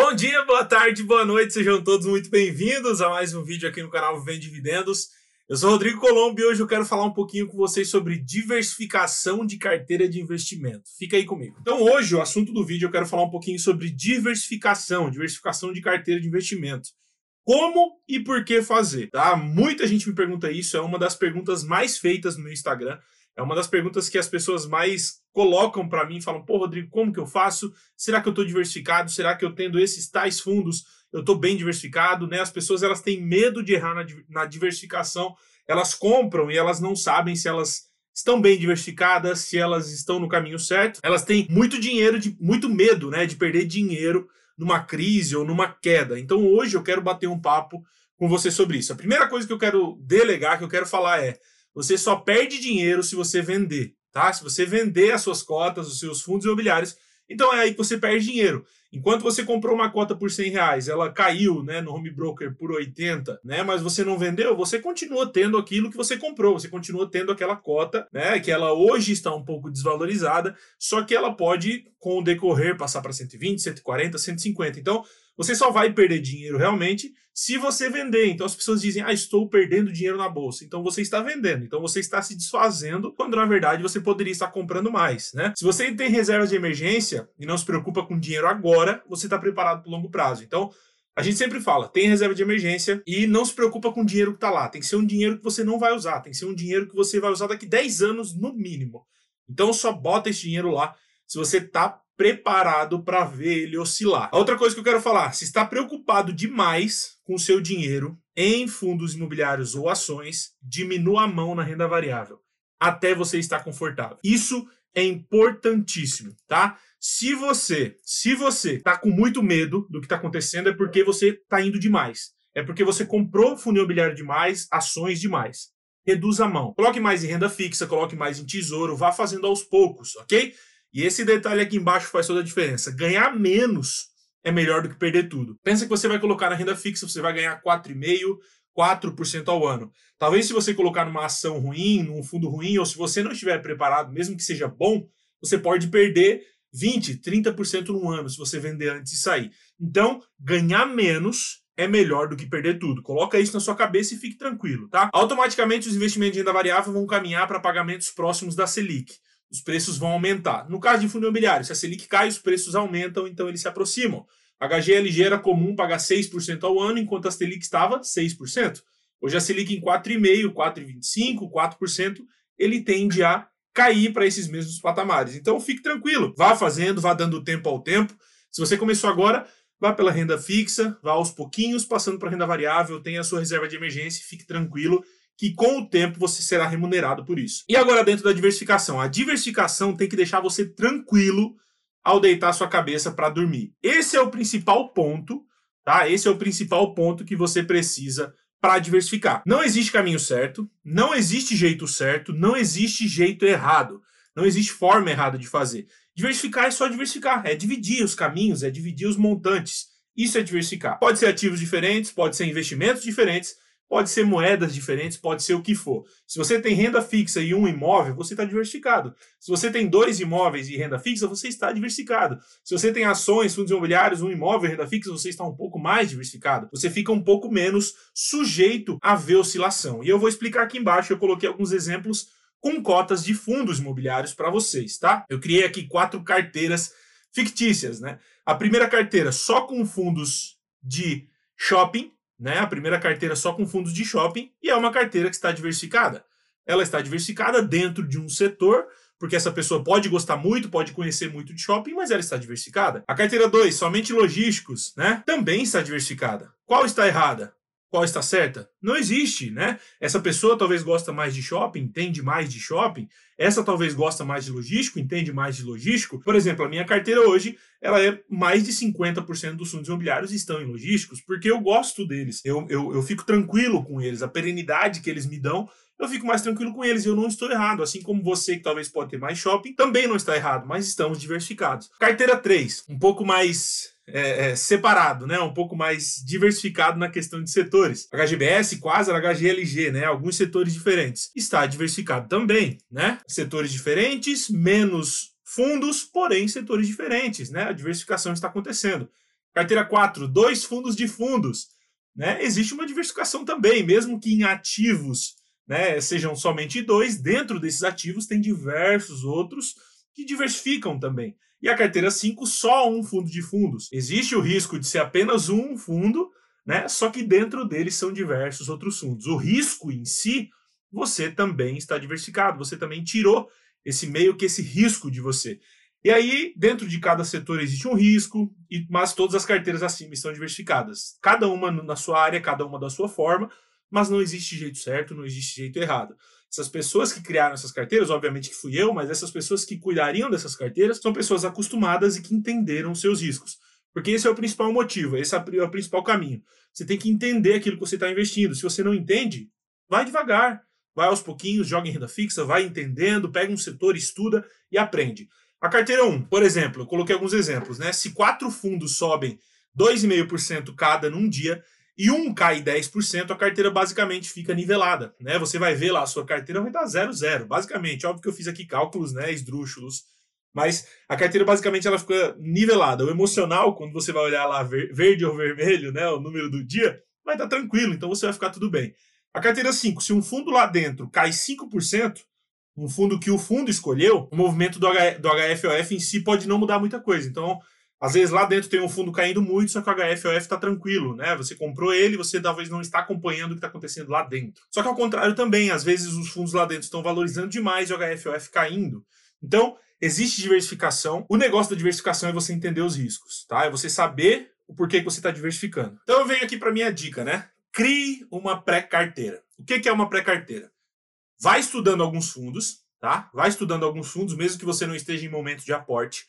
Bom dia, boa tarde, boa noite, sejam todos muito bem-vindos a mais um vídeo aqui no canal Vem Dividendos. Eu sou Rodrigo Colombo e hoje eu quero falar um pouquinho com vocês sobre diversificação de carteira de investimento. Fica aí comigo. Então, hoje, o assunto do vídeo, eu quero falar um pouquinho sobre diversificação, diversificação de carteira de investimento. Como e por que fazer? Tá? Muita gente me pergunta isso, é uma das perguntas mais feitas no meu Instagram. É uma das perguntas que as pessoas mais colocam para mim, falam: "Pô, Rodrigo, como que eu faço? Será que eu estou diversificado? Será que eu tendo esses tais fundos, eu estou bem diversificado?", né? As pessoas elas têm medo de errar na, na diversificação. Elas compram e elas não sabem se elas estão bem diversificadas, se elas estão no caminho certo. Elas têm muito dinheiro, de, muito medo, né, de perder dinheiro numa crise ou numa queda. Então hoje eu quero bater um papo com você sobre isso. A primeira coisa que eu quero delegar, que eu quero falar é: você só perde dinheiro se você vender, tá? Se você vender as suas cotas, os seus fundos imobiliários, então é aí que você perde dinheiro. Enquanto você comprou uma cota por 100 reais, ela caiu né, no home broker por 80, né, mas você não vendeu, você continua tendo aquilo que você comprou, você continua tendo aquela cota, né, que ela hoje está um pouco desvalorizada, só que ela pode, com o decorrer, passar para 120, 140, 150. Então, você só vai perder dinheiro realmente se você vender. Então as pessoas dizem: "Ah, estou perdendo dinheiro na bolsa". Então você está vendendo. Então você está se desfazendo, quando na verdade você poderia estar comprando mais, né? Se você tem reservas de emergência e não se preocupa com dinheiro agora, você está preparado para o longo prazo. Então, a gente sempre fala, tem reserva de emergência e não se preocupa com o dinheiro que está lá. Tem que ser um dinheiro que você não vai usar, tem que ser um dinheiro que você vai usar daqui 10 anos no mínimo. Então só bota esse dinheiro lá se você está preparado para ver ele oscilar. Outra coisa que eu quero falar, se está preocupado demais com o seu dinheiro em fundos imobiliários ou ações, diminua a mão na renda variável até você estar confortável. Isso é importantíssimo, tá? Se você, se você está com muito medo do que está acontecendo, é porque você está indo demais. É porque você comprou fundo imobiliário demais, ações demais. Reduz a mão. Coloque mais em renda fixa, coloque mais em tesouro, vá fazendo aos poucos, ok? E esse detalhe aqui embaixo faz toda a diferença. Ganhar menos é melhor do que perder tudo. Pensa que você vai colocar na renda fixa, você vai ganhar 4,5%, 4% ao ano. Talvez se você colocar numa ação ruim, num fundo ruim, ou se você não estiver preparado, mesmo que seja bom, você pode perder 20, 30% no ano se você vender antes de sair. Então, ganhar menos é melhor do que perder tudo. Coloca isso na sua cabeça e fique tranquilo, tá? Automaticamente os investimentos de renda variável vão caminhar para pagamentos próximos da Selic os preços vão aumentar. No caso de fundo imobiliário, se a Selic cai, os preços aumentam, então eles se aproximam. A HGLG era comum pagar 6% ao ano, enquanto a Selic estava 6%. Hoje a Selic em 4,5%, 4,25%, 4%, ele tende a cair para esses mesmos patamares. Então fique tranquilo, vá fazendo, vá dando tempo ao tempo. Se você começou agora, vá pela renda fixa, vá aos pouquinhos, passando para renda variável, tenha a sua reserva de emergência, fique tranquilo que com o tempo você será remunerado por isso. E agora dentro da diversificação, a diversificação tem que deixar você tranquilo ao deitar sua cabeça para dormir. Esse é o principal ponto, tá? Esse é o principal ponto que você precisa para diversificar. Não existe caminho certo, não existe jeito certo, não existe jeito errado, não existe forma errada de fazer. Diversificar é só diversificar, é dividir os caminhos, é dividir os montantes. Isso é diversificar. Pode ser ativos diferentes, pode ser investimentos diferentes, Pode ser moedas diferentes, pode ser o que for. Se você tem renda fixa e um imóvel, você está diversificado. Se você tem dois imóveis e renda fixa, você está diversificado. Se você tem ações, fundos imobiliários, um imóvel e renda fixa, você está um pouco mais diversificado. Você fica um pouco menos sujeito a ver oscilação. E eu vou explicar aqui embaixo, eu coloquei alguns exemplos com cotas de fundos imobiliários para vocês, tá? Eu criei aqui quatro carteiras fictícias, né? A primeira carteira só com fundos de shopping, né? A primeira carteira só com fundos de shopping e é uma carteira que está diversificada. Ela está diversificada dentro de um setor, porque essa pessoa pode gostar muito, pode conhecer muito de shopping, mas ela está diversificada. A carteira 2, somente logísticos, né? Também está diversificada. Qual está errada? Qual está certa? Não existe, né? Essa pessoa talvez gosta mais de shopping, entende mais de shopping. Essa talvez gosta mais de logístico, entende mais de logístico. Por exemplo, a minha carteira hoje, ela é mais de 50% dos fundos imobiliários estão em logísticos, porque eu gosto deles. Eu, eu, eu fico tranquilo com eles. A perenidade que eles me dão, eu fico mais tranquilo com eles. Eu não estou errado. Assim como você, que talvez pode ter mais shopping, também não está errado, mas estamos diversificados. Carteira 3, um pouco mais é, é, separado, né? Um pouco mais diversificado na questão de setores. HGBS, Quasar, HGLG, né? Alguns setores diferentes. Está diversificado também, né? Setores diferentes, menos fundos, porém setores diferentes, né? A diversificação está acontecendo. Carteira 4, dois fundos de fundos. Né? Existe uma diversificação também, mesmo que em ativos né, sejam somente dois, dentro desses ativos tem diversos outros que diversificam também. E a carteira 5, só um fundo de fundos. Existe o risco de ser apenas um fundo, né? Só que dentro dele são diversos outros fundos. O risco em si, você também está diversificado, você também tirou esse meio que esse risco de você. E aí, dentro de cada setor existe um risco, mas todas as carteiras acima estão diversificadas. Cada uma na sua área, cada uma da sua forma, mas não existe jeito certo, não existe jeito errado. Essas pessoas que criaram essas carteiras, obviamente que fui eu, mas essas pessoas que cuidariam dessas carteiras são pessoas acostumadas e que entenderam seus riscos. Porque esse é o principal motivo, esse é o principal caminho. Você tem que entender aquilo que você está investindo. Se você não entende, vai devagar, vai aos pouquinhos, joga em renda fixa, vai entendendo, pega um setor, estuda e aprende. A carteira 1, por exemplo, eu coloquei alguns exemplos, né? Se quatro fundos sobem 2,5% cada num dia, e um cai 10%, a carteira basicamente fica nivelada, né? Você vai ver lá, a sua carteira vai estar 0, 0, basicamente. Óbvio que eu fiz aqui cálculos, né, esdrúxulos, mas a carteira basicamente ela fica nivelada. O emocional, quando você vai olhar lá verde ou vermelho, né, o número do dia, vai estar tranquilo, então você vai ficar tudo bem. A carteira 5, se um fundo lá dentro cai 5%, um fundo que o fundo escolheu, o movimento do, H, do HFOF em si pode não mudar muita coisa. Então, às vezes lá dentro tem um fundo caindo muito, só que o HFOF está tranquilo, né? Você comprou ele, você talvez não está acompanhando o que está acontecendo lá dentro. Só que ao contrário também, às vezes os fundos lá dentro estão valorizando demais e o HFOF caindo. Então, existe diversificação. O negócio da diversificação é você entender os riscos, tá? É você saber o porquê que você está diversificando. Então eu venho aqui para minha dica, né? Crie uma pré-carteira. O que, é uma pré-carteira? Vai estudando alguns fundos, tá? Vai estudando alguns fundos, mesmo que você não esteja em momento de aporte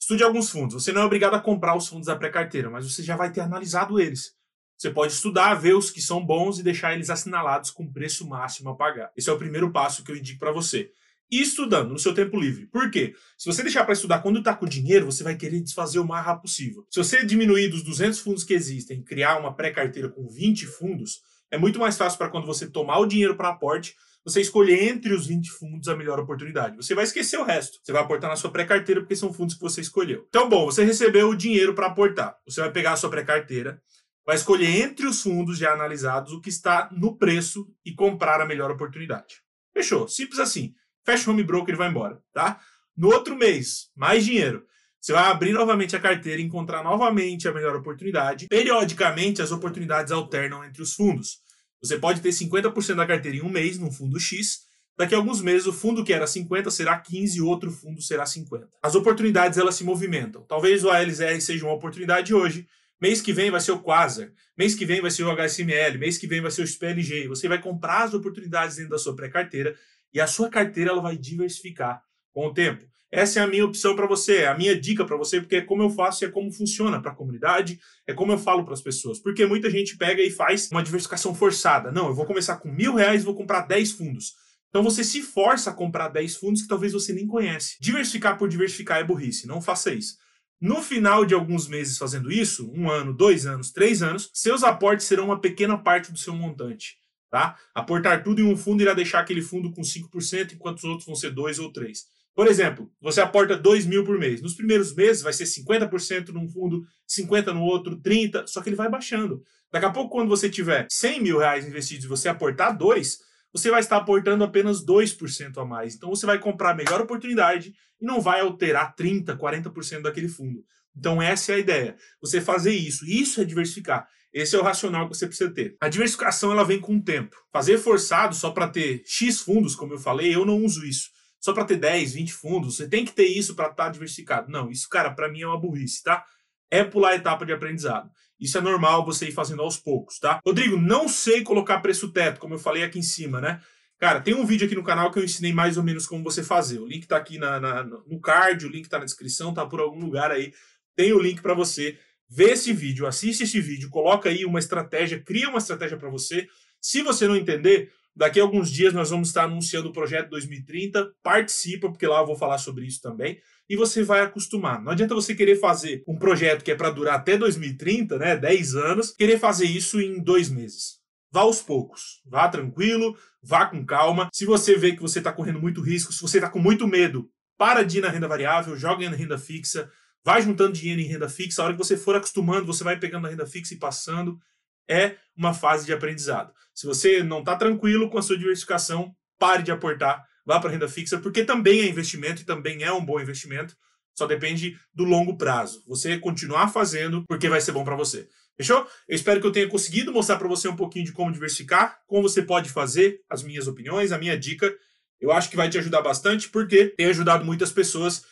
Estude alguns fundos. Você não é obrigado a comprar os fundos da pré-carteira, mas você já vai ter analisado eles. Você pode estudar, ver os que são bons e deixar eles assinalados com preço máximo a pagar. Esse é o primeiro passo que eu indico para você. E estudando no seu tempo livre. Por quê? Se você deixar para estudar quando está com dinheiro, você vai querer desfazer o mais rápido possível. Se você diminuir dos 200 fundos que existem, criar uma pré-carteira com 20 fundos, é muito mais fácil para quando você tomar o dinheiro para aporte, você escolher entre os 20 fundos a melhor oportunidade. Você vai esquecer o resto. Você vai aportar na sua pré-carteira porque são fundos que você escolheu. Então, bom, você recebeu o dinheiro para aportar. Você vai pegar a sua pré-carteira, vai escolher entre os fundos já analisados o que está no preço e comprar a melhor oportunidade. Fechou? Simples assim. Fecha o home broker e vai embora, tá? No outro mês, mais dinheiro. Você vai abrir novamente a carteira e encontrar novamente a melhor oportunidade. Periodicamente, as oportunidades alternam entre os fundos. Você pode ter 50% da carteira em um mês, num fundo X. Daqui a alguns meses, o fundo que era 50 será 15 e outro fundo será 50. As oportunidades elas se movimentam. Talvez o ALZR seja uma oportunidade hoje. Mês que vem vai ser o Quasar. Mês que vem vai ser o HSML. Mês que vem vai ser o SPLG. Você vai comprar as oportunidades dentro da sua pré-carteira e a sua carteira ela vai diversificar com o tempo. Essa é a minha opção para você, é a minha dica para você, porque é como eu faço e é como funciona para a comunidade, é como eu falo para as pessoas. Porque muita gente pega e faz uma diversificação forçada. Não, eu vou começar com mil reais e vou comprar 10 fundos. Então você se força a comprar 10 fundos que talvez você nem conhece. Diversificar por diversificar é burrice, não faça isso. No final de alguns meses fazendo isso, um ano, dois anos, três anos, seus aportes serão uma pequena parte do seu montante. Tá? Aportar tudo em um fundo irá deixar aquele fundo com 5%, enquanto os outros vão ser 2 ou 3%. Por exemplo, você aporta 2 mil por mês. Nos primeiros meses vai ser 50% num fundo, 50% no outro, 30%, só que ele vai baixando. Daqui a pouco, quando você tiver 100 mil reais investidos e você aportar 2, você vai estar aportando apenas 2% a mais. Então você vai comprar a melhor oportunidade e não vai alterar 30%, 40% daquele fundo. Então essa é a ideia. Você fazer isso. Isso é diversificar. Esse é o racional que você precisa ter. A diversificação ela vem com o tempo. Fazer forçado só para ter X fundos, como eu falei, eu não uso isso só para ter 10, 20 fundos, você tem que ter isso para estar tá diversificado. Não, isso, cara, para mim é uma burrice, tá? É pular a etapa de aprendizado. Isso é normal você ir fazendo aos poucos, tá? Rodrigo, não sei colocar preço teto, como eu falei aqui em cima, né? Cara, tem um vídeo aqui no canal que eu ensinei mais ou menos como você fazer. O link tá aqui na, na no card, o link tá na descrição, tá por algum lugar aí. Tem o link para você. Vê esse vídeo, assiste esse vídeo, coloca aí uma estratégia, cria uma estratégia para você. Se você não entender, Daqui a alguns dias nós vamos estar anunciando o projeto 2030. Participa, porque lá eu vou falar sobre isso também. E você vai acostumar. Não adianta você querer fazer um projeto que é para durar até 2030, né? 10 anos, querer fazer isso em dois meses. Vá aos poucos, vá tranquilo, vá com calma. Se você vê que você está correndo muito risco, se você está com muito medo, para de ir na renda variável, joga na renda fixa, vai juntando dinheiro em renda fixa. A hora que você for acostumando, você vai pegando a renda fixa e passando. É uma fase de aprendizado. Se você não está tranquilo com a sua diversificação, pare de aportar, vá para renda fixa, porque também é investimento e também é um bom investimento. Só depende do longo prazo. Você continuar fazendo porque vai ser bom para você. Fechou? Eu espero que eu tenha conseguido mostrar para você um pouquinho de como diversificar, como você pode fazer, as minhas opiniões, a minha dica. Eu acho que vai te ajudar bastante porque tem ajudado muitas pessoas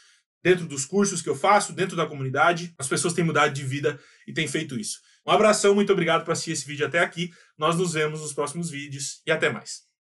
dentro dos cursos que eu faço, dentro da comunidade. As pessoas têm mudado de vida e têm feito isso. Um abração, muito obrigado por assistir esse vídeo até aqui. Nós nos vemos nos próximos vídeos e até mais.